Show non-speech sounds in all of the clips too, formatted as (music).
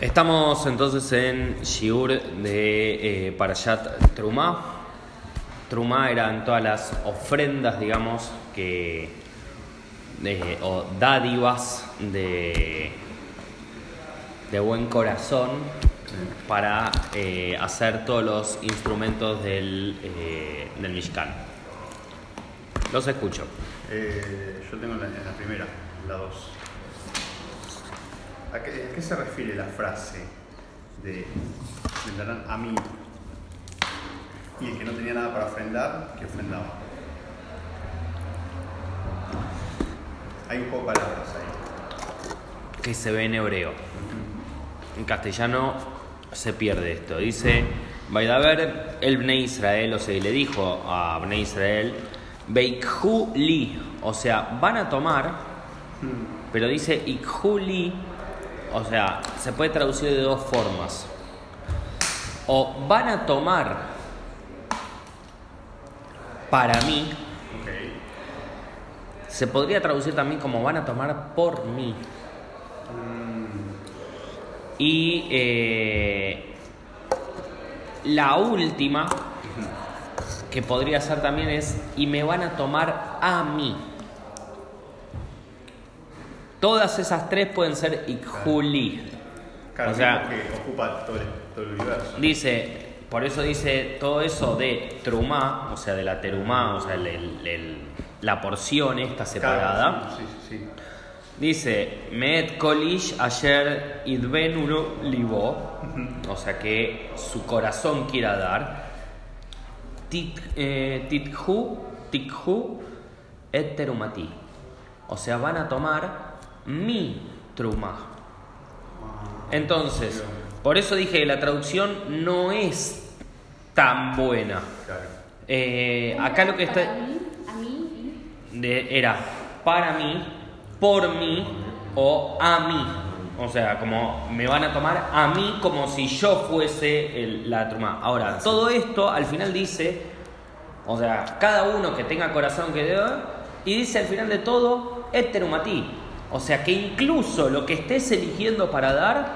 Estamos entonces en Shiur de eh, Parashat Trumá. Trumá eran todas las ofrendas, digamos, que de- o dádivas de, de buen corazón para eh, hacer todos los instrumentos del, eh, del Mishkan. Los escucho. Eh, yo tengo la, la primera, la 2. ¿A qué, a qué se refiere la frase de, de darán a mí y el que no tenía nada para ofrendar, que ofrendaba? Hay un juego de palabras ahí. que se ve en hebreo. En castellano se pierde esto. Dice, Vaidaber el Bnei Israel, o sea, y le dijo a Bnei Israel, Beikhu li, o sea, van a tomar, pero dice Ikhu li, o sea, se puede traducir de dos formas. O van a tomar para mí, se podría traducir también como van a tomar por mí. Y eh, la última, que podría ser también es, y me van a tomar a mí. Todas esas tres pueden ser ikjuli. Claro, O sea- que ocupa todo el, todo el universo. Dice, por eso dice todo eso de trumá, o sea, de la terumá, o sea, el- el- el- la porción esta separada. Claro, sí, sí, sí. Dice, Met Kolish ayer idbenulu libo, o sea que su corazón quiera dar. Tit- eh, Tithu, tikhu et terumati. O sea, van a tomar mi truma. Entonces, por eso dije que la traducción no es tan buena. Eh, acá lo que está Para mí, a mí de- era para mí, por mí o a mí. O sea, como me van a tomar a mí como si yo fuese el- la truma. Ahora, todo esto al final dice, o sea, cada uno que tenga corazón que dé, y dice al final de todo, eterumatí. O sea, que incluso lo que estés eligiendo para dar,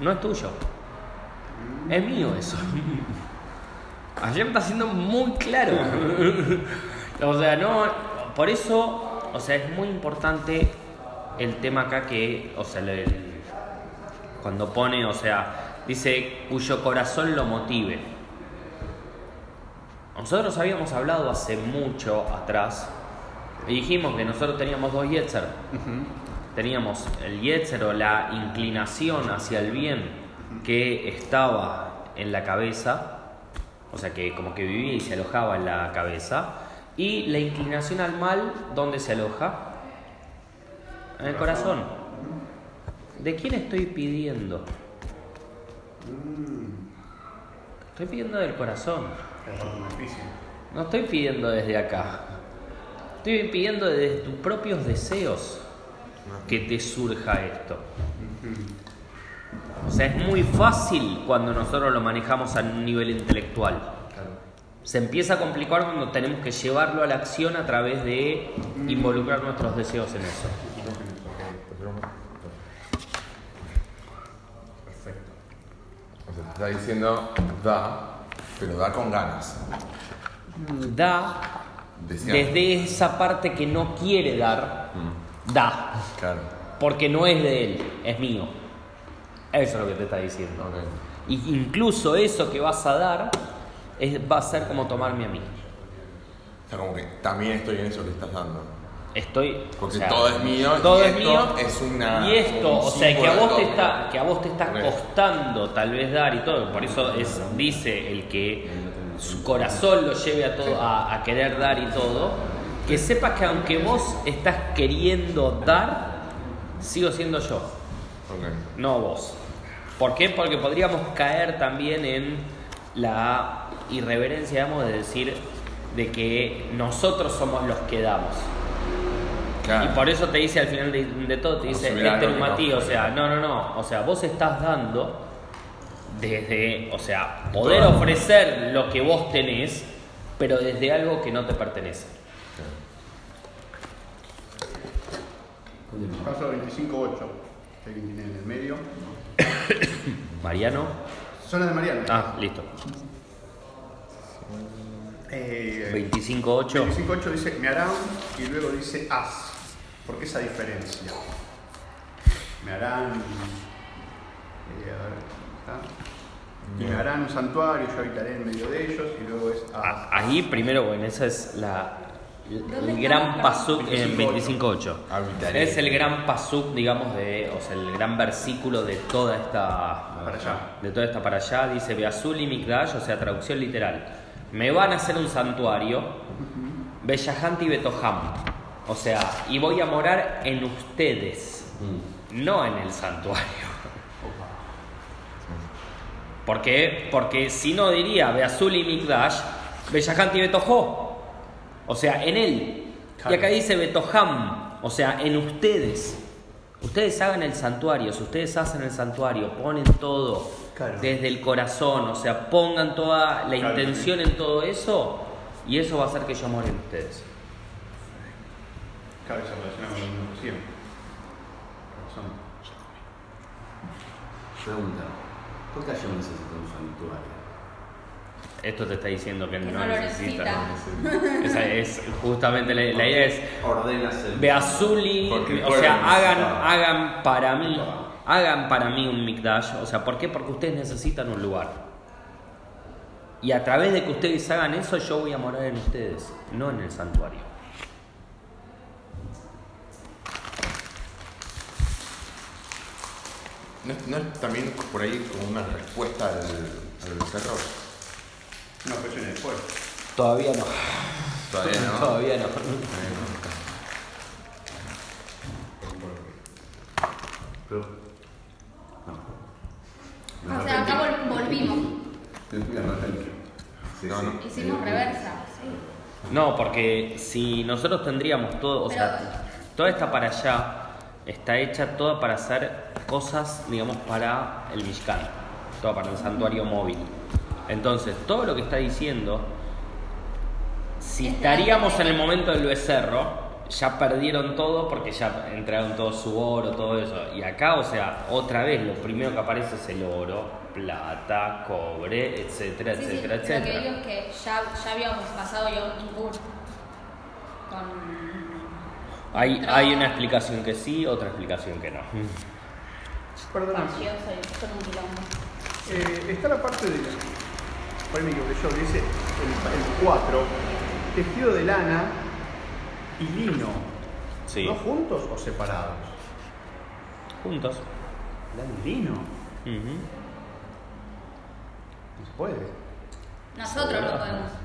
no es tuyo. Es mío eso. (laughs) Ayer me está siendo muy claro. (laughs) o sea, no. Por eso, o sea, es muy importante el tema acá que, o sea, cuando pone, o sea, dice cuyo corazón lo motive. Nosotros habíamos hablado hace mucho atrás y dijimos que nosotros teníamos dos Yetzer. Teníamos el Yetzer o la inclinación hacia el bien que estaba en la cabeza, o sea que como que vivía y se alojaba en la cabeza, y la inclinación al mal, ¿dónde se aloja? En el corazón. ¿De quién estoy pidiendo? Estoy pidiendo del corazón. No estoy pidiendo desde acá. Estoy pidiendo desde tus propios deseos que te surja esto. O sea, es muy fácil cuando nosotros lo manejamos a un nivel intelectual. Se empieza a complicar cuando tenemos que llevarlo a la acción a través de involucrar nuestros deseos en eso. Perfecto. O sea, te está diciendo da, pero da con ganas. Da Decía. desde esa parte que no quiere dar, da. Claro. Porque no es de él, es mío. Eso es lo que te está diciendo. Y incluso eso que vas a dar es, va a ser como tomarme a mí. O sea, como que también estoy en eso que estás dando. Estoy. Porque o sea, todo es mío y Todo es esto mío. es una- Y esto, o sea, que a vos te está, que a vos te está costando tal vez dar y todo. Por eso es, dice el que su corazón lo lleve a todo, a, a querer dar y todo. Que sepas que aunque vos estás queriendo dar, sigo siendo yo. No vos. ¿Por qué? Porque podríamos caer también en la irreverencia, digamos, de decir de que nosotros somos los que damos. Claro. Y por eso te dice al final de, de todo, te dice este que no o sea, no, no, no, o sea, vos estás dando desde, o sea, poder Todo. ofrecer lo que vos tenés, pero desde algo que no te pertenece. Paso 25.8. que alguien tiene en el medio. (coughs) Mariano. Zona de Mariano. Ah, listo. Eh, 25.8. 25.8 dice me harán y luego dice haz. ¿Por qué esa diferencia? Me harán. eh, a ver, ¿está? Y me harán un santuario, yo habitaré en medio de ellos y luego es. Ah, Ahí primero, bueno, esa es la, ¿Dónde el gran pasuk en 25.8. 25.8. Habitaré. Es el gran pasuk, digamos, de, o sea, el gran versículo de toda esta Para allá. de toda esta para allá. Dice Beazul y Mikdash, o sea, traducción literal. Me van a hacer un santuario, Bellahanti y Betoham. O sea, y voy a morar en ustedes, no en el santuario. ¿Por qué? Porque si no diría Beazul y Mikdash, Bellahanti y Betohó. O sea, en él. Y acá dice Betoham, o sea, en ustedes. Ustedes hagan el santuario, si ustedes hacen el santuario, ponen todo Claro. desde el corazón, o sea, pongan toda la Claro. intención en todo eso, y eso va a hacer que yo more en ustedes. Claro, se relaciona con la educación. Razón. Pregunta, ¿por qué yo necesito un santuario? Esto te está diciendo que, Que no, no lo necesita. necesita. (laughs) Esa es justamente la, la idea es Ordenas el... Beazuli, o sea, hagan, hagan para mí, hagan para mí un mikdash, o sea, ¿por qué? Porque ustedes necesitan un lugar. Y a través de que ustedes hagan eso, yo voy a morar en ustedes, no en el santuario. ¿No, es- no es también por ahí como una respuesta al, al becerro? No, pero viene después. Todavía no. Todavía no. (laughs) Todavía no. Pero... No. O sea, acá vol- volvimos. Sí, No, sí. no. Hicimos reversa. Sí. No, porque si nosotros tendríamos todo, o sea, toda esta para allá está hecha toda para hacer cosas, digamos, para el Mishkan, toda para el santuario móvil. Entonces, todo lo que está diciendo, si Es estaríamos en el momento del becerro, ya perdieron todo porque ya entregaron todo su oro, todo eso. Y acá, o sea, otra vez lo primero que aparece es el oro, plata, cobre, etcétera, Sí, sí, etcétera, Lo que etcétera. digo es que ya, ya habíamos pasado yo Kippur con. Hay, hay una explicación que sí, otra explicación que no. Quilombo. Eh, está la parte de. Me equivoqué yo, que dice el 4, tejido de lana y lino. Sí. ¿No juntos o separados? Juntos. Lana y lino. Ujú. No se puede. Nosotros lo podemos.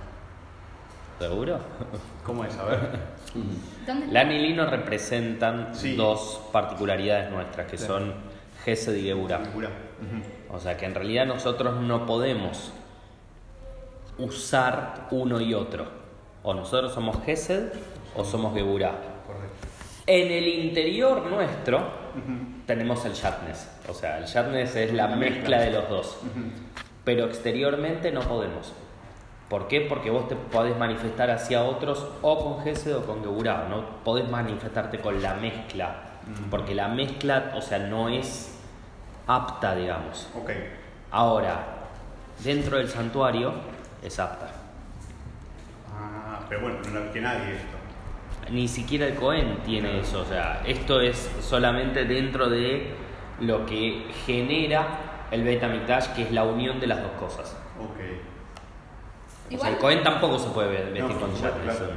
¿Seguro? ¿Cómo es? A ver. ¿Dónde Lana y lino representan Sí. dos particularidades nuestras, que Claro. son Gesed y Geburah. O sea que en realidad nosotros no podemos usar uno y otro. O nosotros somos Gesed o somos Geburah. Correcto. En el interior nuestro tenemos el Shatnes. O sea, el Shatnes es la La mezcla mezcla. de los dos. Pero exteriormente no podemos. ¿Por qué? Porque vos te podés manifestar hacia otros o con Gesed o con Geburah. No podés manifestarte con la mezcla. Porque la mezcla, o sea, no es apta, digamos. Ok. Ahora, dentro del santuario es apta. Ah, pero bueno, no es que nadie esto. Ni siquiera el Cohen tiene eso. O sea, esto es solamente dentro de lo que genera el Beta Mikdash, que es la unión de las dos cosas. Ok. O sea, Igual el Cohen tampoco se puede vestir No, con Shatnez. claro.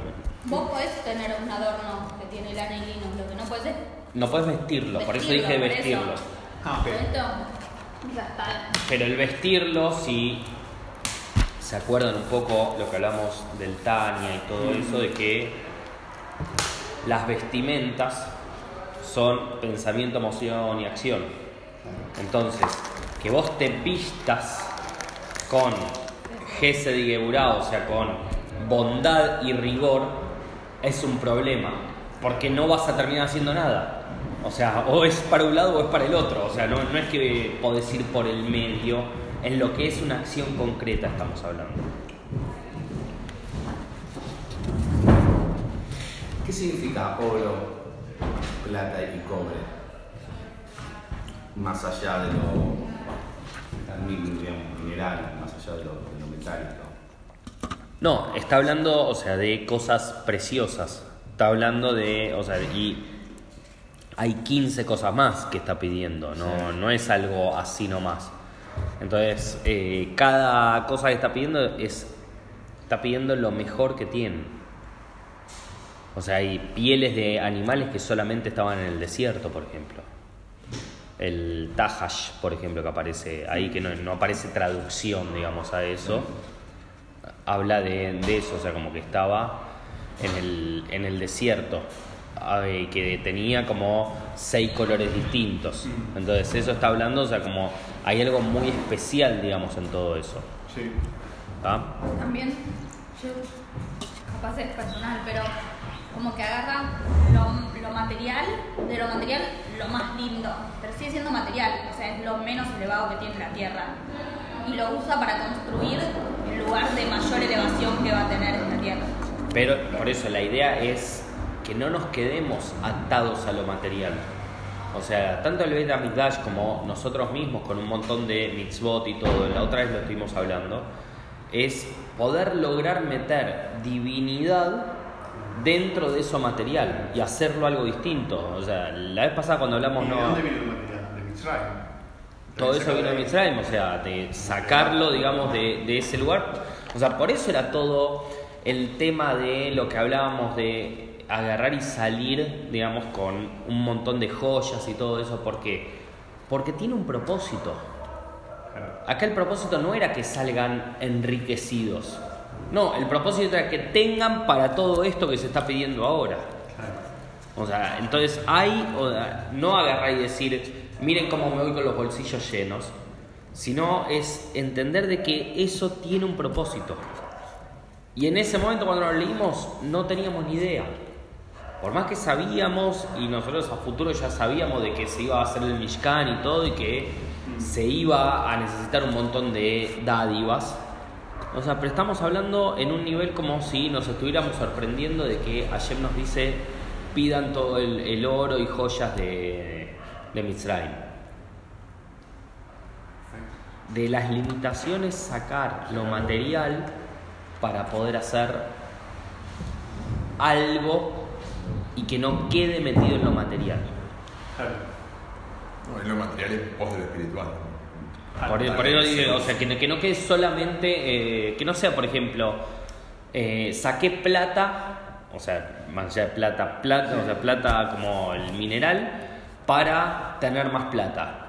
vos podés tener un adorno que tiene lana y lino, lo que no podés es No puedes vestirlo, por eso dije por vestirlo. eso. Ah, está. Pero el vestirlo, si se acuerdan un poco lo que hablamos del Tania y todo eso, de que las vestimentas son pensamiento, emoción y acción. Entonces, que vos te vistas con Gesed y Geburah, o sea, con bondad y rigor, es un problema, porque no vas a terminar haciendo nada. O sea, o es para un lado o es para el otro. O sea, no, no es que podés ir por el medio, en lo que es una acción concreta estamos hablando. ¿Qué significa oro, plata y cobre? Más allá de lo mineral, más allá de lo, No, está hablando, o sea, de cosas preciosas. Está hablando de, o sea, y hay 15 cosas más que está pidiendo, no, no es algo así nomás. Entonces, eh, cada cosa que está pidiendo es, está pidiendo lo mejor que tiene. O sea, hay pieles de animales que solamente estaban en el desierto, por ejemplo. El Tahash, por ejemplo, que aparece ahí, que no, no aparece traducción, digamos, a eso habla de, de eso, o sea, como que estaba en el, en el desierto, eh, que tenía como seis colores distintos. Entonces, eso está hablando, o sea, como hay algo muy especial, digamos, en todo eso. Sí. También, yo, capaz es personal, pero como que agarra lo, lo material, de lo material lo más lindo, pero sigue siendo material, o sea, es lo menos elevado que tiene la Tierra. Y lo usa para construir el lugar de mayor elevación que va a tener esta Tierra. Pero por eso la idea es que no nos quedemos atados a lo material. O sea, tanto el Beit HaMikdash como nosotros mismos con un montón de mitzvot y todo, la otra vez lo estuvimos hablando, es poder lograr meter divinidad dentro de eso material y hacerlo algo distinto. O sea, la vez pasada cuando hablamos ¿Y de no dónde viene el material? De Mitzrayim. todo eso vino de Mitzrayim, o sea, de sacarlo, digamos, de, de ese lugar. O sea, por eso era todo el tema de lo que hablábamos de agarrar y salir, digamos, con un montón de joyas y todo eso, porque porque tiene un propósito. Acá el propósito no era que salgan enriquecidos. No, el propósito era que tengan para todo esto que se está pidiendo ahora. O sea, entonces hay, no agarrar y decir, miren cómo me voy con los bolsillos llenos, sino es entender de que eso tiene un propósito. Y en ese momento cuando lo leímos no teníamos ni idea. Por más que sabíamos, y nosotros a futuro ya sabíamos de que se iba a hacer el Mishkan y todo, y que se iba a necesitar un montón de dádivas. O sea, pero estamos hablando en un nivel como si nos estuviéramos sorprendiendo de que Hashem nos dice pidan todo el, el oro y joyas de, de Mitzrayim. De las limitaciones sacar lo material para poder hacer algo y que no quede metido en lo material. Claro. No, es lo material en pos de lo espiritual. Por, por eso digo, o sea, que no, que no quede solamente, eh, que no sea, por ejemplo, eh, saqué plata, o sea, más allá de plata, plata, o sea, plata como el mineral, para tener más plata.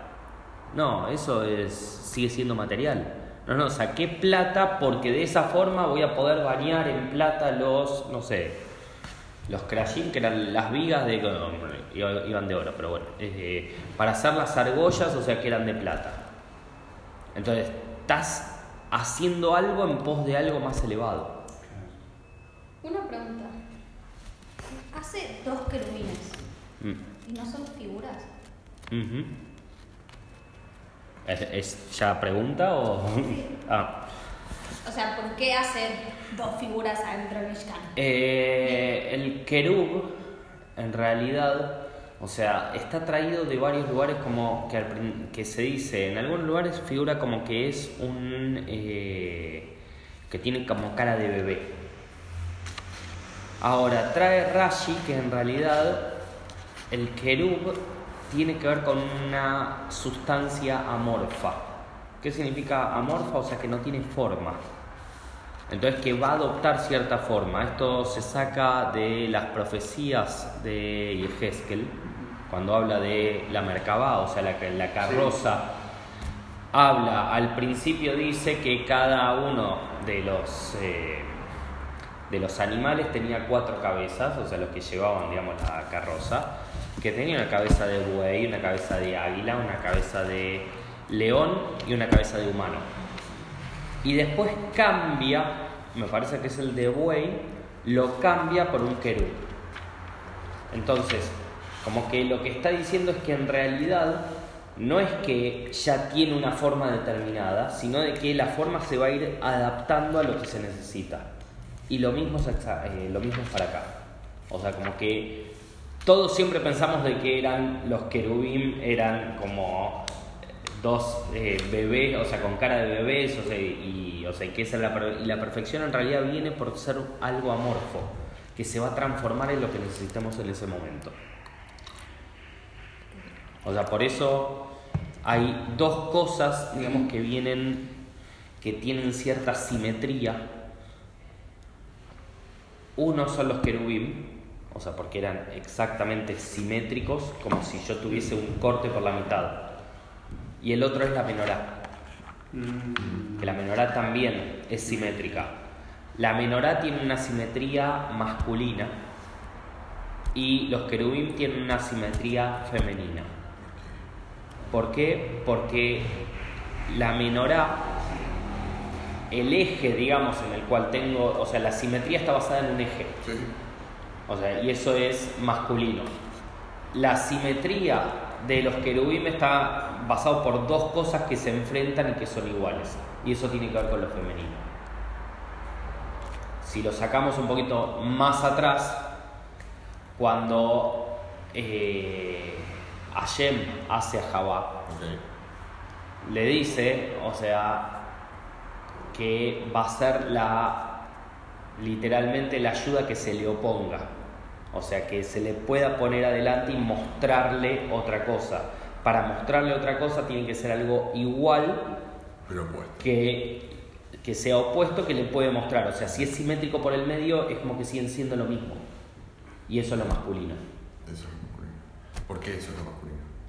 No, eso es, sigue siendo material. No, no, saqué plata porque de esa forma voy a poder bañar en plata los, no sé, los crashing, que eran las vigas de, iban de oro, pero bueno, eh, para hacer las argollas, o sea, que eran de plata. Entonces, estás haciendo algo en pos de algo más elevado. Una pregunta. Hace dos querubines Mm. y no son figuras. Ujú. ¿Es, es ya pregunta o...? (laughs) Ah. O sea, ¿por qué hace dos figuras adentro del Mishkan? Eh, el querub, en realidad, o sea, está traído de varios lugares como que, se dice, en algunos lugares figura como que es un... eh, que tiene como cara de bebé. Ahora, trae Rashi que en realidad el querub tiene que ver con una sustancia amorfa. ¿Qué significa amorfa? O sea, que no tiene forma. Entonces, que va a adoptar cierta forma. Esto se saca de las profecías de Yehezkel, cuando habla de la Merkabah, o sea, la, la carroza. Habla, al principio dice que cada uno de los, eh, de los animales tenía cuatro cabezas, o sea, los que llevaban, digamos, la carroza, que tenía una cabeza de buey, una cabeza de águila, una cabeza de león y una cabeza de humano. Y después cambia, me parece que es el de buey, lo cambia por un querub. Entonces, como que lo que está diciendo es que en realidad no es que ya tiene una forma determinada, sino de que la forma se va a ir adaptando a lo que se necesita. Y lo mismo es, eh, lo mismo es para acá. O sea, como que todos siempre pensamos de que eran los querubim, eran como dos eh, bebés, o sea, con cara de bebés, o sea, y, o sea, que esa es la, y la perfección en realidad viene por ser algo amorfo, que se va a transformar en lo que necesitamos en ese momento. O sea, por eso hay dos cosas, digamos, que vienen, que tienen cierta simetría. Uno son los querubim, o sea, porque eran exactamente simétricos, como si yo tuviese un corte por la mitad. Y el otro es la menorá, que la menorá también es simétrica. La menorá tiene una simetría masculina y los querubim tienen una simetría femenina. ¿Por qué? Porque la menorá, el eje, digamos, en el cual tengo, o sea, la simetría está basada en un eje. Sí. O sea, y eso es masculino. La simetría de los querubim está basado por dos cosas que se enfrentan y que son iguales. Y eso tiene que ver con lo femenino. Si lo sacamos un poquito más atrás, cuando eh, Hashem hace a Jabá, le dice, o sea, que va a ser la literalmente la ayuda que se le oponga. O sea, que se le pueda poner adelante y mostrarle otra cosa. Para mostrarle otra cosa tiene que ser algo igual Pero que, que sea opuesto que le puede mostrar. O sea, si es simétrico por el medio, es como que siguen siendo lo mismo. Y eso es lo masculino. Eso es lo masculino. ¿Por qué eso es lo masculino?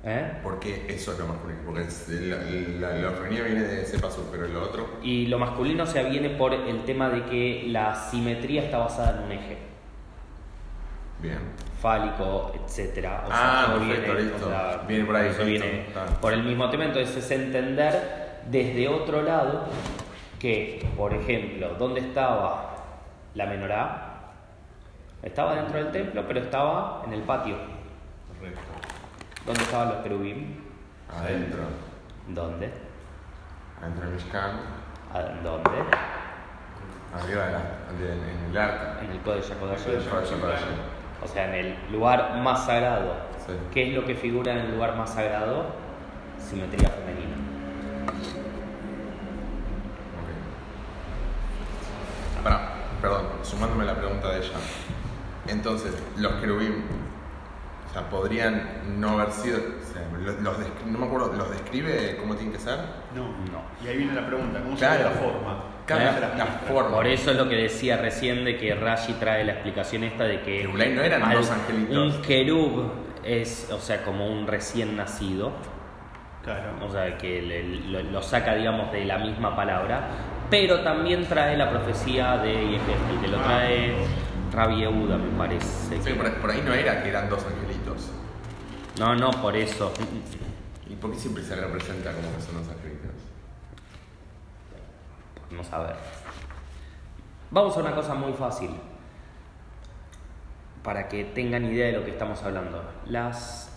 ¿Eh? ¿Por qué eso es lo masculino? Porque es- la, la, viene de ese paso, pero lo otro. Y lo masculino se viene por el tema de que la simetría está basada en un eje. Bien. fálico, etcétera. O Ah, todo perfecto, viene, listo. o sea, Viene por ahí, listo, viene está. por el mismo tema, entonces es entender desde otro lado que, por ejemplo, ¿dónde estaba la menorá? Estaba dentro del templo, pero estaba en el patio. Correcto. ¿Dónde estaban los querubim? Adentro. ¿Dónde? Adentro del Mishkan. ¿A ¿Dónde? Arriba de la, de- en el arca. En el HaKodashim. O sea, en el lugar más sagrado. Sí. ¿Qué es lo que figura en el lugar más sagrado? Simetría femenina. Ok. Pará, perdón, sumándome la pregunta de ella. Entonces, los querubim, o sea, podrían no haber sido. O sea, los, los no me acuerdo, ¿los describe cómo tienen que ser? No. No. Y ahí viene la pregunta, ¿cómo Claro. se ve la forma? Claro, ¿Cómo se la, las la forma. Por eso es lo que decía recién de que Rashi trae la explicación esta de que Que no eran al- dos angelitos. un querub es, o sea, como un recién nacido, Claro. o sea, que le- lo, lo saca, digamos, de la misma palabra, pero también trae la profecía de Yehezkel, que lo Ah. trae Rabbi Yehuda, me parece. Sí, que- por, por ahí no era que eran dos angelitos. No, no, por eso. ¿Y por qué siempre se representa como que son dos angelitos? Vamos a ver. Vamos a una cosa muy fácil. Para que tengan idea de lo que estamos hablando. Las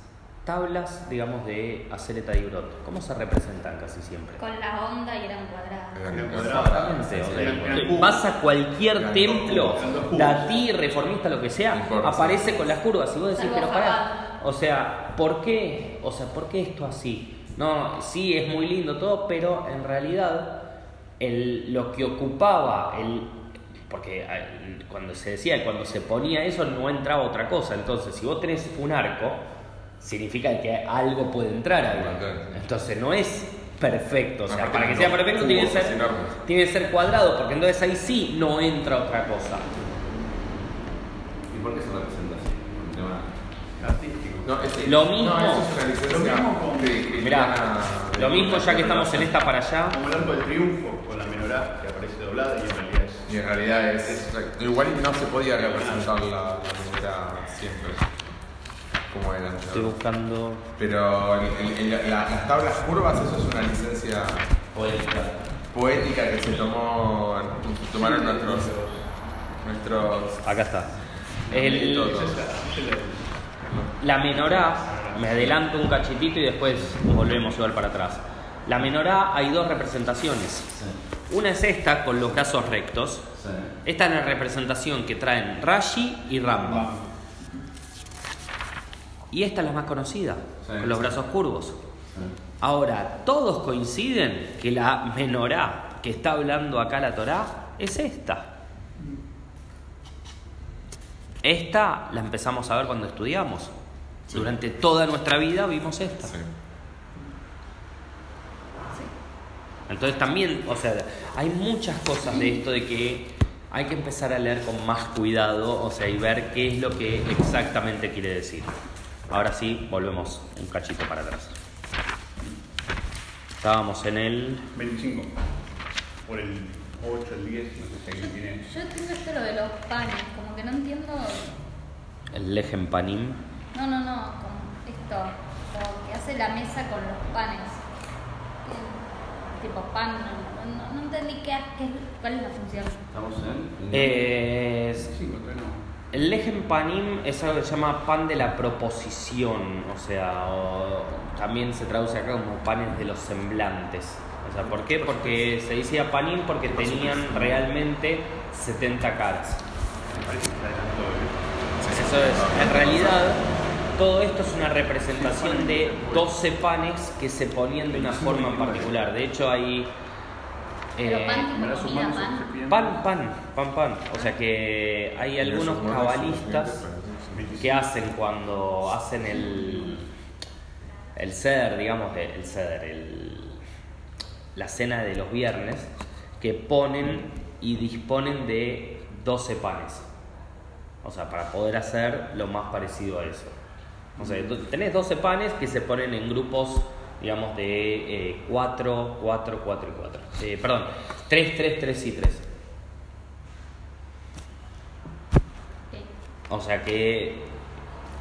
tablas, digamos, de Aceleta y Brot, ¿cómo se representan casi siempre? Con la onda y eran cuadradas. Eran Eran cuadrados. Exactamente, vas a cualquier templo, datí, reformista, lo que sea, aparece con las curvas y vos decís, pero pará. O sea, ¿por qué? O sea, ¿por qué esto así? No, sí, es muy lindo todo, pero en realidad el, lo que ocupaba el... Porque eh, cuando se decía, cuando se ponía eso no entraba otra cosa. Entonces, si vos tenés un arco, significa que algo puede entrar ahí. Entrar. Entonces no es perfecto. O sea, para que sea perfecto tiene que ser, tiene que ser cuadrado, porque entonces ahí sí no entra otra cosa. ¿Y por qué se representa así? Un tema Artístico. No, ese- Lo mismo. No, eso es una licencia Lo mismo con- de- de- Mirá, de- lo mismo ya que estamos en esta para allá. Como el arco del triunfo con la menorá que aparece doblada y en realidad es. Y en realidad es. Igual no se podía representar la, la manera siempre. Como era antes. Estoy buscando. Pero el- el- el- la- las tablas curvas, eso es una licencia poética. poética que se tomó. tomaron nuestros. nuestros. Acá está. El, la menorá, me adelanto un cachitito y después volvemos igual para atrás. La menorá hay dos representaciones. Sí. Una es esta con los brazos rectos. Sí. Esta es la representación que traen Rashi y Ramba. Y esta es la más conocida, Sí. con los brazos curvos. Ahora, todos coinciden que la menorá que está hablando acá la Torá es esta. Esta la empezamos a ver cuando estudiamos. Durante toda nuestra vida vimos esta. Sí. Entonces también, o sea, hay muchas cosas de esto de que hay que empezar a leer con más cuidado, o sea, y ver qué es lo que exactamente quiere decir. Ahora sí, volvemos un cachito para atrás. Estábamos en el... 25. Por el 8, el 10, no sé si alguien tiene. Yo entiendo esto lo de los panes, como que no entiendo. El Lejem Panim. No, no, no, como esto, como que hace la mesa con los panes. Eh, Tipo pan, no, no- no entendí qué, qué es- cuál es la función. Estamos en. Eh, 25, todavía no. el Lejem Panim es algo que se llama pan de la proposición, o sea, o también se traduce acá como panes de los semblantes. O sea, ¿por qué? Porque se decía Panim porque tenían realmente 70 caras. Eso es, en realidad, todo esto es una representación de 12 panes que se ponían de una forma en particular. De hecho, hay. Eh, pan, pan, pan, pan. O sea que hay algunos cabalistas que hacen cuando hacen el. El ceder, digamos, el ceder, el, la cena de los viernes, que ponen y disponen de 12 panes. O sea, para poder hacer lo más parecido a eso. O sea, tenés 12 panes que se ponen en grupos, digamos, de 4, 4, 4 y 4. perdón, 3, 3, 3 y 3. Ok. O sea que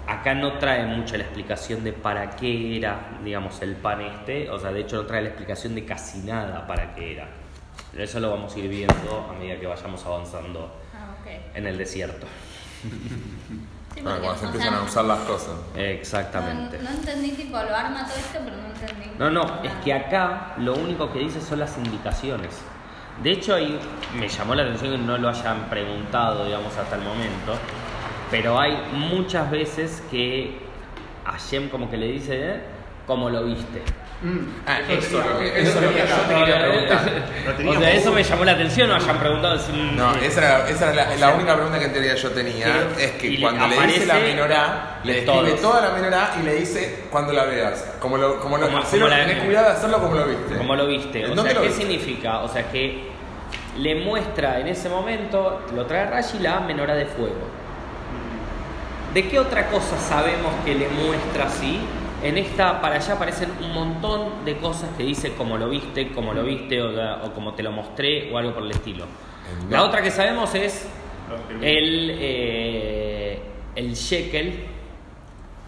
acá no trae mucho la explicación de para qué era, digamos, el pan este. O sea, de hecho no trae la explicación de casi nada para qué era. Pero eso lo vamos a ir viendo a medida que vayamos avanzando Ah, ok. en el desierto. Sí, Bueno, porque, cuando se empiezan sea, a usar las cosas. Exactamente. No, no entendí, tipo, lo arma todo esto, pero no entendí. No, no, nada. es que acá lo único que dice son las indicaciones. De hecho, ahí me llamó la atención que no lo hayan preguntado, digamos, hasta el momento. Pero hay muchas veces que a Hashem como que le dice, ¿eh? ¿cómo lo viste? Ah, eso, es lo que yo te quería preguntar. Lo O teníamos- sea, eso me llamó la atención, no hayan preguntado. si- No, esa era, esa era la, la única pregunta que en teoría yo tenía. Es que cuando le dice la menorá, le de describe toda la menorá y le dice cuando la veas. Como lo, como lo, Como- como tenés cuidado de hacerlo como lo viste. Como lo viste. O ¿Dónde sea, ¿qué viste? significa? O sea, que le muestra en ese momento, lo trae Rashi, la menorá de fuego. ¿De qué otra cosa sabemos que le muestra así? En esta, para allá aparecen un montón de cosas que dice como lo viste, como lo viste, o, o como te lo mostré, o algo por el estilo. La otra que sabemos es el, eh, el shekel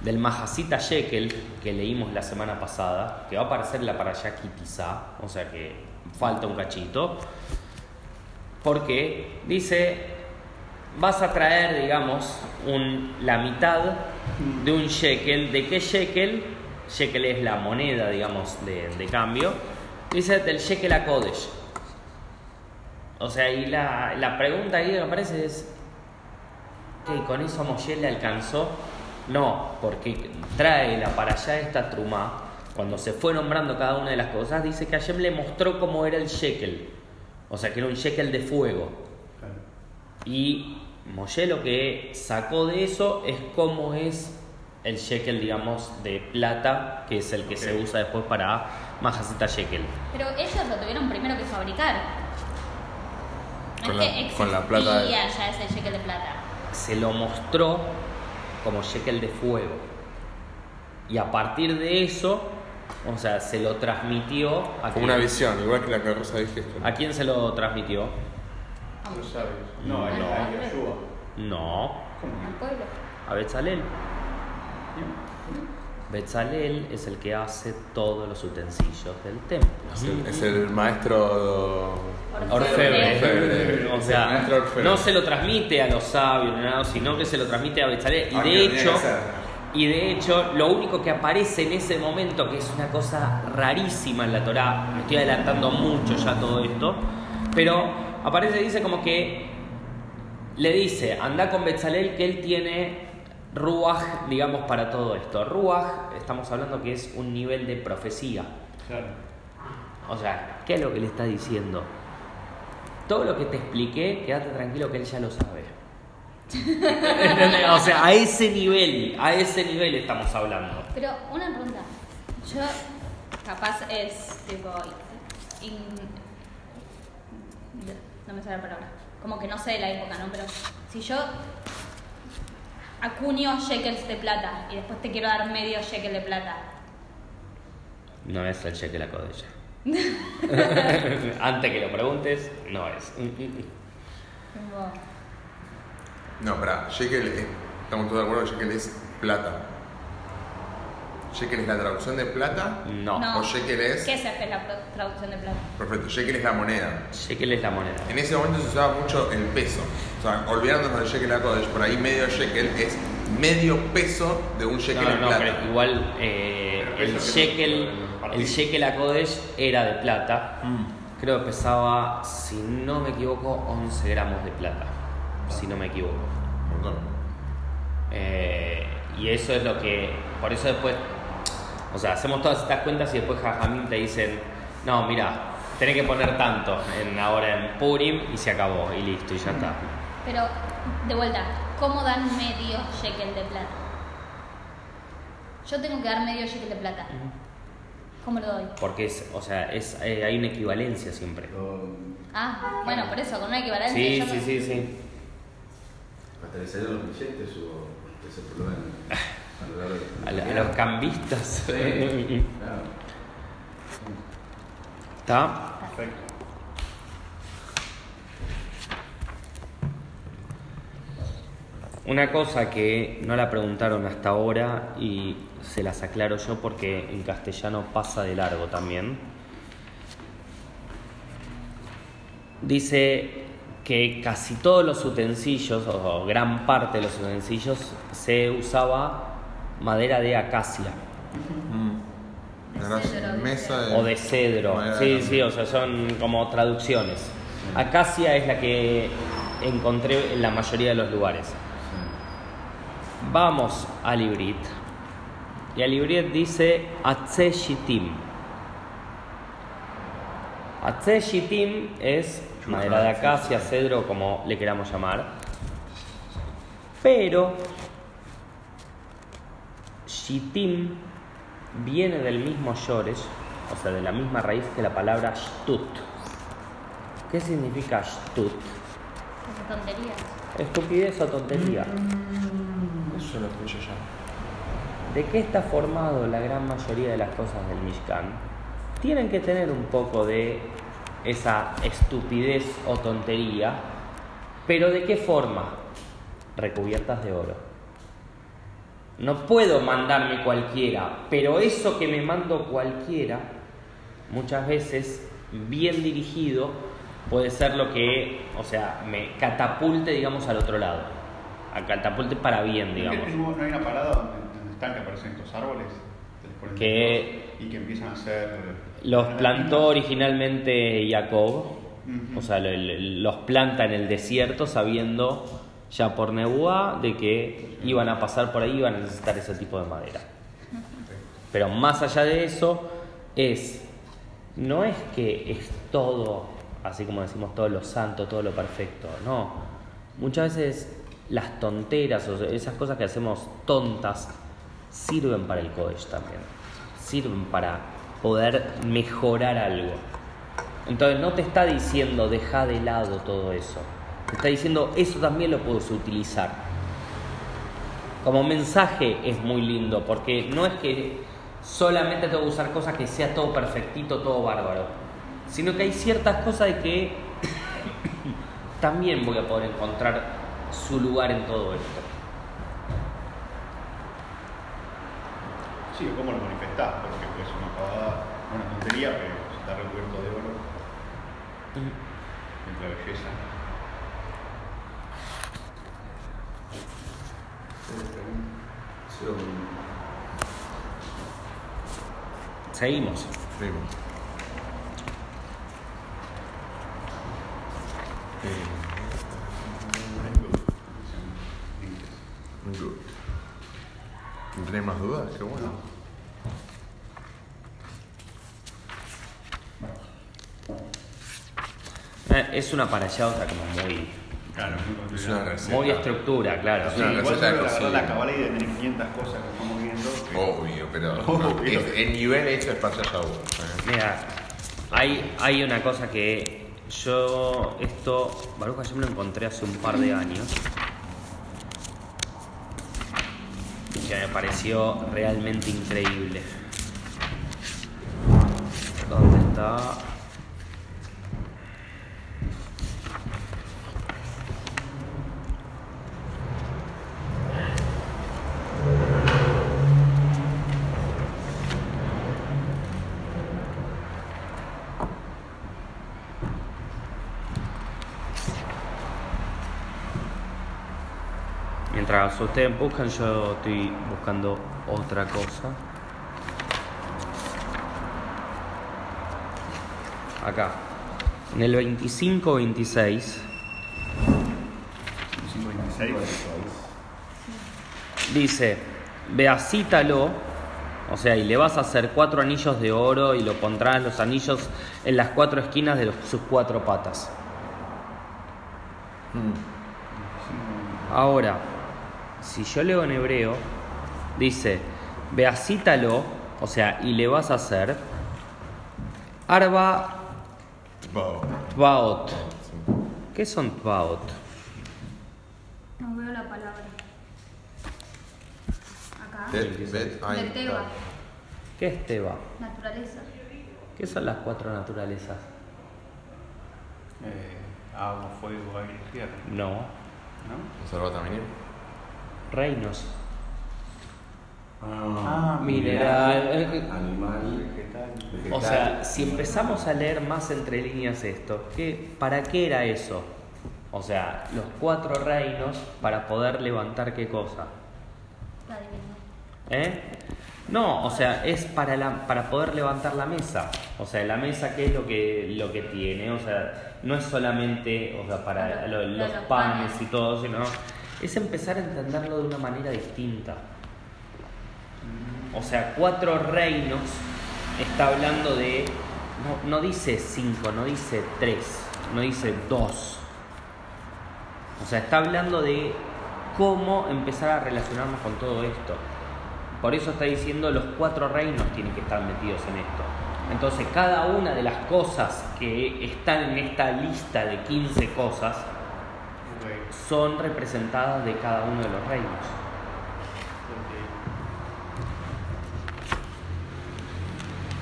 del Mahasita Shekel que leímos la semana pasada, que va a aparecer la para allá Kitizá, o sea que falta un cachito, porque dice, vas a traer, digamos, un, la mitad de un shekel, ¿de qué shekel? Shekel es la moneda, digamos, de, de cambio, dice del shekel a Kodesh. O sea, y la, la pregunta ahí que aparece es, ¿qué, ¿con eso Moshe le alcanzó? No, porque trae la para allá esta trumá, cuando se fue nombrando cada una de las cosas, dice que Hashem le mostró cómo era el shekel. O sea, que era un shekel de fuego. Y Moshe lo que sacó de eso es cómo es el shekel, digamos, de plata, que es el que se usa después para Mahasita shekel. Pero ellos lo tuvieron primero que fabricar. No Con es la- que con la plata de- ya ese shekel de plata. se lo mostró como shekel de fuego. Y a partir de eso, o sea, se lo transmitió a Como una visión, igual que la que Rosa dijiste. ¿A quién se lo transmitió? No sabes. No, No. ¿Cómo? Al pueblo. a Betzalel. Betzalel es el que hace todos los utensilios del templo. Es el, es el maestro. Orfebre. Orfebre. O sea, orfebre. no se lo transmite a los sabios, nada, sino que se lo transmite a Betzalel. Y de hecho, y de hecho, lo único que aparece en ese momento, que es una cosa rarísima en la Torá, me estoy adelantando mucho ya todo esto, pero aparece, dice como que le dice, anda con Betzalel que él tiene Ruach, digamos, para todo esto. Ruach, estamos hablando que es un nivel de profecía. Claro. O sea, ¿qué es lo que le está diciendo? Todo lo que te expliqué, quédate tranquilo que él ya lo sabe. O sea, a ese nivel, a ese nivel estamos hablando. Pero una pregunta. Yo, capaz es tipo. in- no me sale la palabra. Como que no sé de la época, ¿no? Pero si yo acuño shekels de plata y después te quiero dar medio shekel de plata. No es el cheque la codilla. (laughs) (laughs) Antes que lo preguntes, no es. No, pará, shekel es, estamos todos de acuerdo que shekel es plata. Shekel es la traducción de plata. No. No. O shekel es. ¿Qué es la traducción de plata? Perfecto, shekel es la moneda. Shekel es la moneda. En ese momento se usaba mucho el peso. O sea, olvidándonos del shekel a Kodesh, por ahí medio shekel es medio peso de un shekel No, en no, plata. pero igual eh, Pero el no- el shekel a Kodesh era de plata. Mm. Creo que pesaba, si no me equivoco, 11 gramos de plata. Si no me equivoco. Un montón. Eh, y eso es lo que. Por eso después. O sea, hacemos todas estas cuentas y después Jajamín te dicen: No, mira, tenés que poner tanto en, ahora en Purim y se acabó y listo, y ya está. Pero, de vuelta, ¿cómo dan medio shekel de plata? Yo tengo que dar medio shekel de plata. ¿Cómo lo doy? Porque es, o sea, es, eh, hay una equivalencia siempre. Ah, bueno, por eso, con una equivalencia. Sí, yo sí, sí, sí. Hasta le salieron los billetes o ese problema (laughs) a la- los cambistas. Sí, (laughs) claro. ¿Está? Perfecto. Una cosa que no la preguntaron hasta ahora y se las aclaro yo porque en castellano pasa de largo también. Dice que casi todos los utensilios, o gran parte de los utensilios, se usaba madera de acacia Mm. Era Cedro, mesa de. o de cedro. madera Sí, de- sí, o sea, son como traducciones. Acacia es la que encontré en la mayoría de los lugares. Vamos al Ibrit. Y al Ibrit dice Atze Shitim. Atze Shitim es madera de acacia, cedro, como le queramos llamar. Pero Shitim viene del mismo Yoresh, o sea, de la misma raíz que la palabra Shtut. ¿Qué significa Shtut? Tonterías. Estupidez o tontería. Eso lo escucho ya. ¿De qué está formado la gran mayoría de las cosas del Mishkan? Tienen que tener un poco de esa estupidez o tontería, pero ¿de qué forma? Recubiertas de oro. No puedo mandarme cualquiera, pero eso que me mando cualquiera, muchas veces, bien dirigido, puede ser lo que, o sea, me catapulte, digamos, al otro lado. A catapulte para bien, digamos. ¿No hay una parada donde, están que aparecen estos árboles? Que Y que empiezan a hacer. Los unas plantó originalmente Jacob, o sea, lo- lo- los planta en el desierto sabiendo ya por Nebuá de que iban a pasar por ahí iban a necesitar ese tipo de madera. Pero más allá de eso, es, no es que es todo, así como decimos, todo lo santo, todo lo perfecto, no. Muchas veces las tonteras o esas cosas que hacemos tontas sirven para el Kodesh también. Sirven para poder mejorar algo. Entonces no te está diciendo deja de lado todo eso. Está diciendo eso también lo puedes utilizar. Como mensaje es muy lindo porque no es que solamente tengo que usar cosas que sea todo perfectito, todo bárbaro, sino que hay ciertas cosas de que (coughs) también voy a poder encontrar su lugar en todo esto. Sí, o cómo lo manifestás, porque es una pavada, una tontería, pero está recubierto de oro. Es la belleza. Seguimos. Primo. Eh, good. ¿Tenés más dudas? Qué bueno. Eh, es una parallada, o sea, como muy, Claro, muy Es una receta. muy estructura, claro. Es Sí, una igual receta de cocina. la cabala y de tener 500 cosas que estamos viendo. Obvio, pero (laughs) Obvio. es- el nivel hecho es para allá uno. Mira, hay, hay una cosa que yo, esto, Baruja, yo me lo encontré hace un par de años. Que me pareció realmente increíble. ¿Dónde está? Mientras ustedes buscan, yo estoy buscando otra cosa. Acá. En el 25-26 526. dice, beacítalo, o sea, y le vas a hacer cuatro anillos de oro y lo pondrás los anillos en las cuatro esquinas de los- sus cuatro patas. Ahora, si yo leo en hebreo, dice, beacítalo, o sea, y le vas a hacer arba Wow. baot. ¿Qué son baot? No veo la palabra. Acá. Teba. ¿Qué es Teba? naturaleza. ¿Qué son las cuatro naturalezas? Eh, agua, fuego, aire, tierra. No, ¿No? ¿Observa también? Reinos. Ah, Mineral. Animal. Vegetal. vegetal. O sea, si empezamos a leer más entre líneas esto, ¿qué, ¿para qué era eso? O sea, los cuatro reinos para poder levantar qué cosa. La divinidad. ¿Eh? No, o sea, es para, la, para poder levantar la mesa. O sea, la mesa, ¿qué es lo que, lo que tiene? O sea, no es solamente o sea, para lo- los, los panes panes. y todo, sino es empezar a entenderlo de una manera distinta. O sea, cuatro reinos está hablando de. No, dice cinco, no dice tres, no dice dos. O sea, está hablando de cómo empezar a relacionarnos con todo esto. Por eso está diciendo los cuatro reinos tienen que estar metidos en esto. Entonces, cada una de las cosas que están en esta lista de 15 cosas son representadas de cada uno de los reinos.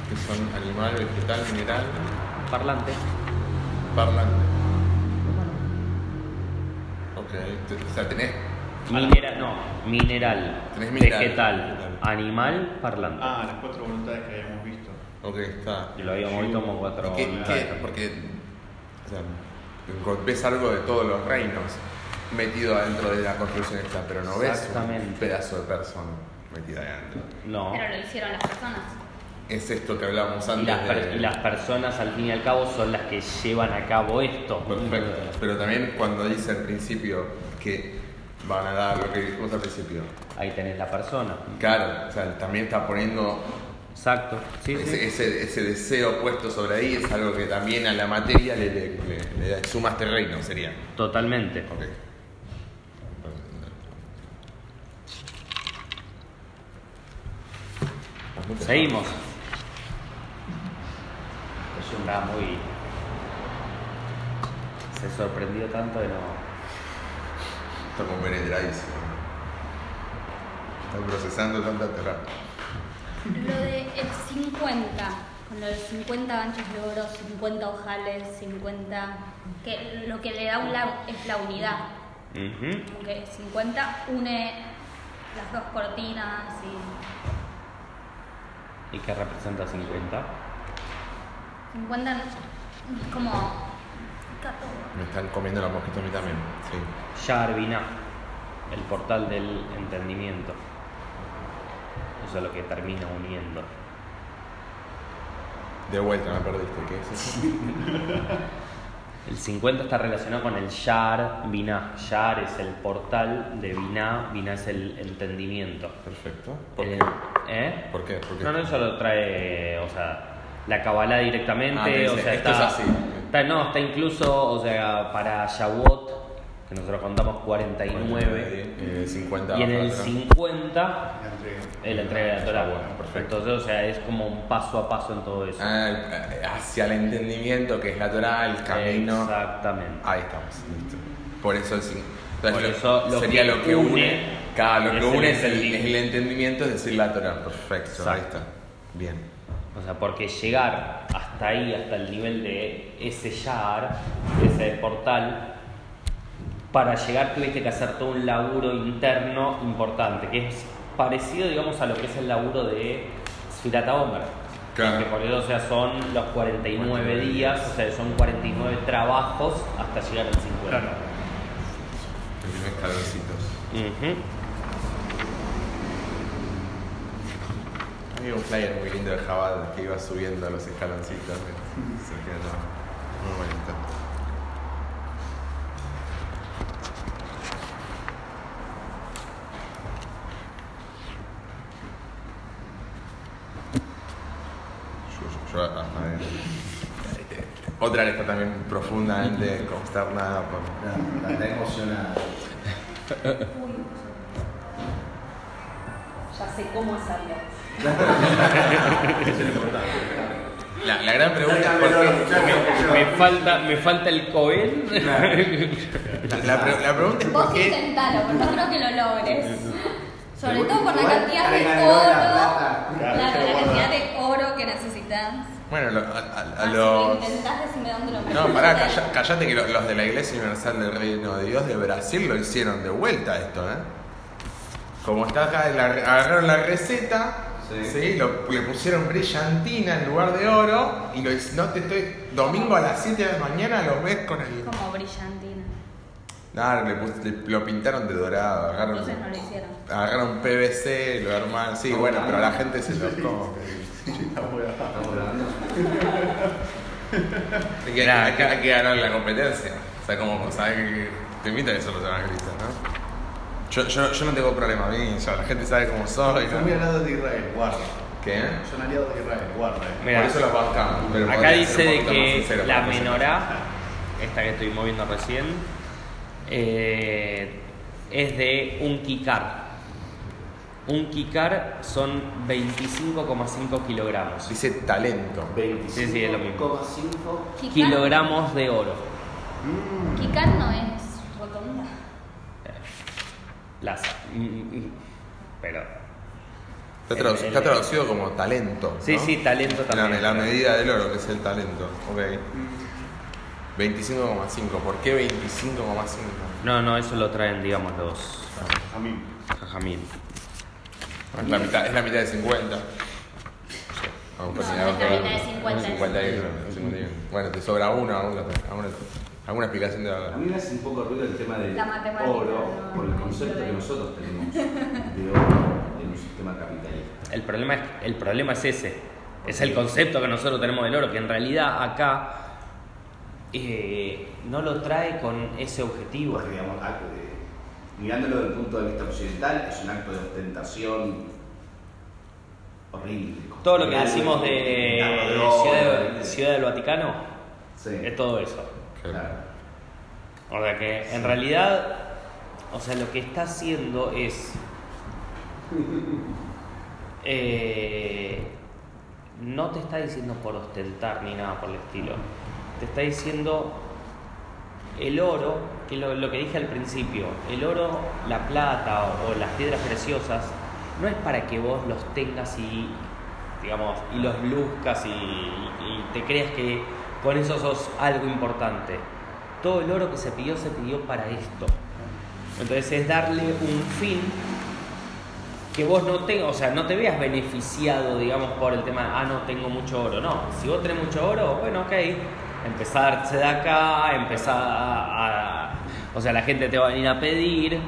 Que son animal, vegetal, mineral, Parlante. parlante. Ok, te- o sea, tenés. Mineral, no, mineral, Tenés mineral, vegetal, vegetal. animal, parlante. Ah, las cuatro voluntades que habíamos visto. Ok, está. Y lo habíamos visto como cuatro. ¿Qué, qué? Porque o sea, ves algo de todos los reinos metido adentro de la construcción esta, pero no ves un pedazo de persona metida adentro. No. Pero lo hicieron las personas. Es esto que hablábamos Y antes. las, per- de- y las personas al fin y al cabo son las que llevan a cabo esto. Perfecto. Pero también cuando dice al principio que van a dar lo que dijimos al principio. Ahí tenés la persona. Claro, o sea, también está poniendo Exacto. Sí, ese, sí. ese, ese deseo puesto sobre ahí, es algo que también a la materia le, le, le- le suma terreno, sería. Totalmente. Ok. Seguimos. Yo estaba muy. Se sorprendió tanto de no. Está como penetradísimo. Está procesando tanta terapia. Lo de el 50, con lo de 50 ganchos de oro, 50 ojales, 50. que lo que le da un la- es la unidad. Ujú. Aunque 50 une las dos cortinas y. ¿Y qué representa 50? 50 es como. Me están comiendo los mosquitos a mí también. Sí. Yarvina, el portal del entendimiento. Eso es lo que termina uniendo. De vuelta me perdiste. ¿Qué es eso? (laughs) El 50 está relacionado con el Yar Binah. Yar es el portal de Binah, Binah es el entendimiento. Perfecto. ¿Por El- qué? ¿Eh? ¿Por qué? ¿Por qué? No, no, eso lo trae, o sea, la Kabbalah directamente, Ah, dice, o sea, esto está, es así. está- no, está incluso, o sea, para Shavuot, que nosotros contamos 49, Eh, 50 y en el atrás. 50 La entrega. el entrega de la Torah. Bueno, perfecto. Entonces, o sea, es como un paso a paso en todo eso. Ah, eh, hacia el entendimiento que es la Torah, el camino. Exactamente. Ahí estamos, listo. Por eso el cin- Por entonces, eso lo sería que lo que une. une Claro, lo que une es el, entendimiento. es el entendimiento, es decir, la Torah. Perfecto, ahí está. Bien. O sea, porque llegar hasta ahí, hasta el nivel de ese Yar, ese portal, para llegar tuviste que hacer todo un laburo interno importante, que es parecido, digamos, a lo que es el laburo de Sfirat Omer. Claro. Que por eso, o sea, son los 49 días, o sea, son 49 trabajos hasta llegar al 50. Claro. Los primeros escaloncitos. Ujú. Había un flyer muy lindo de Jabal que iba subiendo los escaloncitos. Se quedó muy bonito. Yo, yo, ah, a ver. Otra está también profundamente consternada por. Está, está emocionada. Ya sé cómo hacerlo. Eso es lo importante. La, la gran pregunta es por qué. Me falta, me falta el Cohen. La, la pre- la pregunta es Vos por qué. intentalo, pero no creo que lo logres. Sobre todo por la cantidad de oro, la. Claro, la cantidad de oro que necesitas. Bueno, lo- a, a- a que los. intentás decirme dónde lo No, pará, calla- callate que lo- los de la Iglesia Universal del Reino de Dios de Brasil lo hicieron de vuelta esto, ¿eh? Como está acá, la- agarraron la receta, Sí. ¿sí? Lo- le pusieron brillantina en lugar de oro y lo, hic- no te estoy. Domingo a las 7 de la mañana lo ves con el. Como brillantina. No, le, pus- le- lo pintaron de dorado, agarraron, Entonces no lo hicieron. agarraron PVC, lo armaron. Sí, bueno, pero la gente se lo come. (laughs) Hay que, hay que- hay que ganar la competencia. O sea, como sabes que te invitan eso los evangelistas, ¿no? Yo, yo, yo no tengo problema, a mí ya la gente sabe cómo soy. Son ¿no? muy aliados de Israel, guarda. ¿Qué? Son aliados de Israel, guarda. Por eso los bancamos. pero Acá dice de que sincero la se- menorá, esta que estoy moviendo recién, eh, es de un kikar. Un kikar son 25,5 kilogramos. Dice talento. 25,5 Sí, sí, es lo mismo. Kilogramos de oro. Mm. Kikar no es rotonda. Las, mm, mm, pero. Está, traduc- El- está el- traducido como talento. Sí, ¿no? sí, talento La, también. la medida del oro, que es el talento. Ok. 25,5. ¿Por qué 25,5? No, no, eso lo traen, digamos, los A mí. Es la mitad, es la mitad de 50. Vamos, No, pues, no ya, es la mitad de 50. 51, 51. Bueno, te sobra uno, alguna, alguna, alguna explicación de A verdad. mí me hace un poco ruido el tema del La matemática, oro, por el concepto que nosotros tenemos (laughs) de oro en un sistema capitalista. El problema, es, el problema es ese. Es el concepto que nosotros tenemos del oro, que en realidad acá eh, no lo trae con ese objetivo. Porque, digamos, de- mirándolo desde el punto de vista occidental, es un acto de ostentación horrible. Todo lo que decimos de Ciudad, de- Ciudad del Vaticano Sí, es todo eso. claro. O sea que en realidad, o sea, lo que está haciendo es. (laughs) eh, no te está diciendo por ostentar ni nada por el estilo. Te está diciendo el oro, que lo, lo que dije al principio, el oro, la plata o, las piedras preciosas, no es para que vos los tengas y, digamos, y los luzcas y, te creas que con eso sos algo importante. Todo el oro que se pidió se pidió para esto. Entonces es darle un fin que vos no tengas, o sea, no te veas beneficiado, digamos, por el tema, ah, no tengo mucho oro. No, si vos tenés mucho oro, bueno, ok, empezarse de acá, empezar a- O sea, la gente te va a venir a pedir.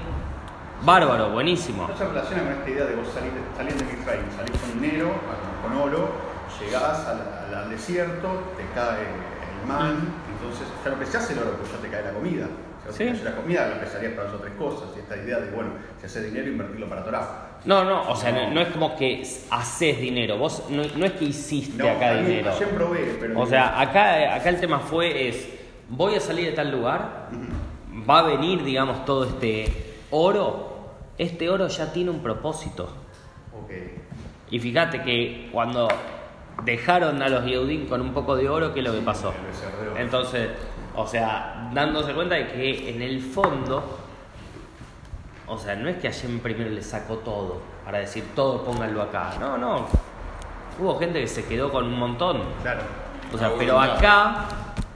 Bárbaro, buenísimo. No se relaciona con esta idea de vos salir, salir de Israel, salís con dinero, con oro, llegás al, desierto, te cae el imán, entonces ya no apreciás el oro, porque ya te cae la comida. Sea, Sí. la comida lo empezarías para otras cosas, y esta idea de, bueno, si haces dinero, invertirlo para Torah. No, no, o sea, no, no es como que haces dinero, vos no, no es que hiciste No, acá dinero. probé, pero... O sea, acá, acá el tema fue es, voy a salir de tal lugar, va a venir, digamos, todo este oro, este oro ya tiene un propósito. Ok. Y fíjate que cuando dejaron a los Yehudim con un poco de oro, ¿qué es lo que pasó? Entonces, o sea, dándose cuenta de que en el fondo, o sea, no es que Hashem primero le sacó todo para decir todo pónganlo acá. No, no. Hubo gente que se quedó con un montón. Claro. O sea, pero acá,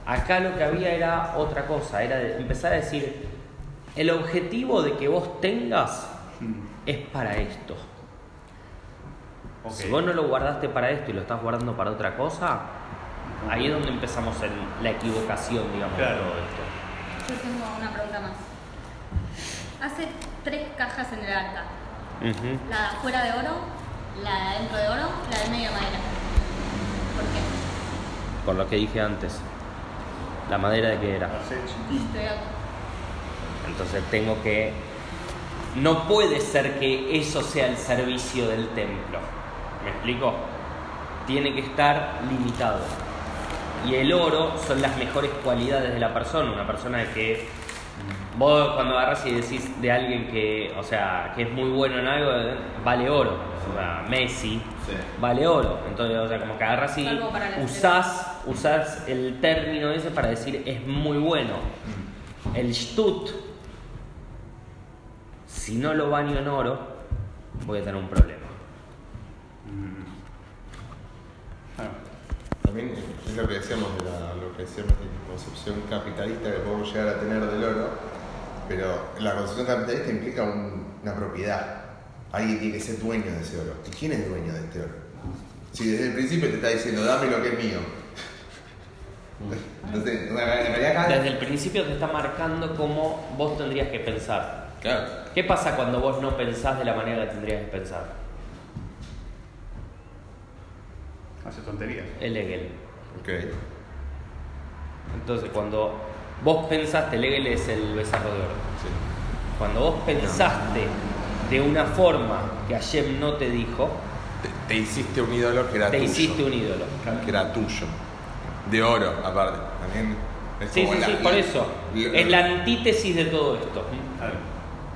acá lo que había era otra cosa, era de empezar a decir, el objetivo de que vos tengas es para esto. Si vos no lo guardaste para esto y lo estás guardando para otra cosa, ahí es donde empezamos en la equivocación, digamos, Claro. de todo esto. Yo tengo una pregunta más. Hace tres cajas en el arca. La de afuera de oro, la de adentro de oro, la de medio de madera. ¿Por qué? Por lo que dije antes. La madera de qué era. Entonces tengo que... No puede ser que eso sea el servicio del templo. ¿Me explico? Tiene que estar limitado. Y el oro son las mejores cualidades de la persona. Una persona que vos cuando agarras y decís de alguien que, o sea, que es muy bueno en algo, vale oro. O sea, Messi Sí. vale oro. Entonces, o sea, como que agarras y usás, usás el término ese para decir es muy bueno. El Stut, si no lo baño en oro, voy a tener un problema. Ah, También es lo que decíamos de la, lo que decíamos de la concepción capitalista que podemos llegar a tener del oro, pero la concepción capitalista implica un- una propiedad. Alguien tiene que ser dueño de ese oro. ¿Y quién es dueño de este oro? Si desde el principio te está diciendo, dame lo que es mío. Entonces, en realidad acá- Desde el principio te está marcando cómo vos tendrías que pensar. Claro. ¿Qué pasa cuando vos no pensás de la manera que tendrías que pensar? hace tonterías. El Hegel. Ok. Entonces, cuando vos pensaste, el Hegel es el becerro de oro. Sí. Cuando vos pensaste de una forma que Hashem no te dijo, Te, te hiciste un ídolo que era te tuyo. hiciste un ídolo. Que era tuyo. De oro, aparte. También es Sí, como sí, la- sí, por eso. la- Es la antítesis de todo esto.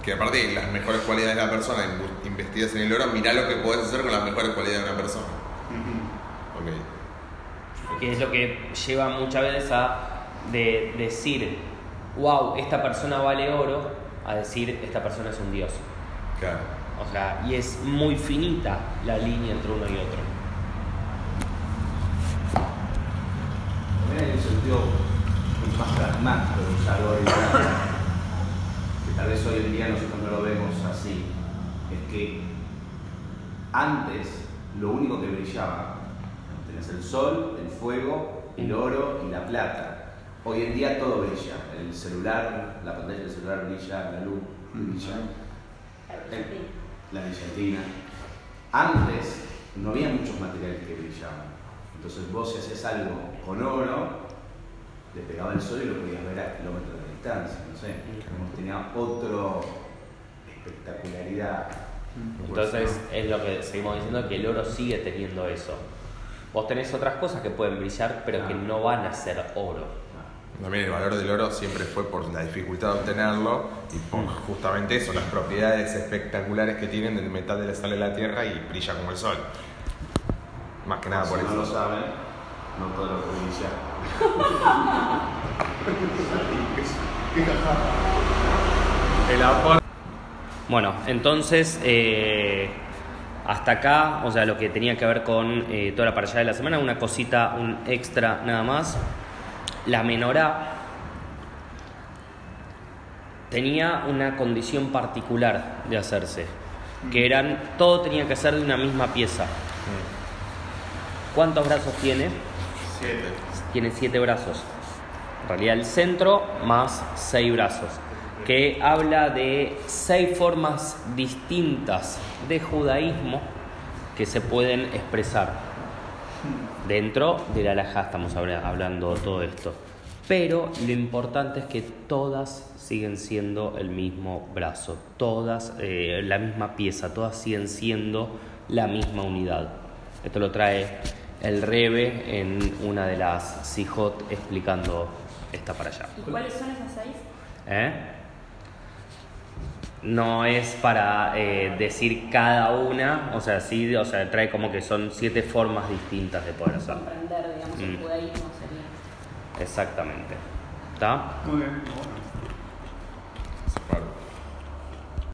Que aparte de las mejores cualidades de la persona inv- investidas en el oro, mirá lo que podés hacer con las mejores cualidades de una persona. Ujú. Ok. Que es lo que lleva muchas veces a de decir, wow, esta persona vale oro, a decir, esta persona es un dios. Claro. O sea, y es muy finita la línea entre uno y otro. También hay un sentido mucho más pragmático de usar oro y plata, que tal vez hoy en día nosotros no lo vemos así. Es que antes lo único que brillaba, tenías el sol, el fuego, el oro y la plata. Hoy en día todo brilla. El celular, la pantalla del celular brilla, la luz brilla. El- la brillantina. Antes no había muchos materiales que brillaban. Entonces vos si hacías algo con oro, le pegaba el sol y lo podías ver a kilómetros de distancia, no sé. Como tenía otra espectacularidad. Entonces es lo que seguimos diciendo, que el oro sigue teniendo eso. Vos tenés otras cosas que pueden brillar, pero que Ah. no van a ser oro. También el valor del oro siempre fue por la dificultad de obtenerlo y por justamente eso, las propiedades espectaculares que tienen del metal de la sal de la tierra y brilla como el sol. Más que nada si por no lo eso. saben, no todo lo que brilla. El aporte. Bueno, entonces eh, hasta acá, o sea, lo que tenía que ver con eh, toda la paralla de la semana, una cosita, un extra nada más. La menorá tenía una condición particular de hacerse, que eran, todo tenía que ser de una misma pieza. ¿Cuántos brazos tiene? Tiene siete brazos. En realidad el centro más seis brazos, que habla de seis formas distintas de judaísmo que se pueden expresar. Dentro de la alajá estamos habla- hablando todo esto. Pero lo importante es que todas siguen siendo el mismo brazo, todas eh, la misma pieza, todas siguen siendo la misma unidad. Esto lo trae el Rebe en una de las Sijot explicando esta para allá. ¿Y cuáles son esas seis? ¿Eh? No es para eh, decir cada una, o sea, sí, o sea, trae como que son siete formas distintas de poder hacerlo. Comprender, digamos, el Mm. judaísmo sería. Exactamente. ¿Está? Muy bien, bueno.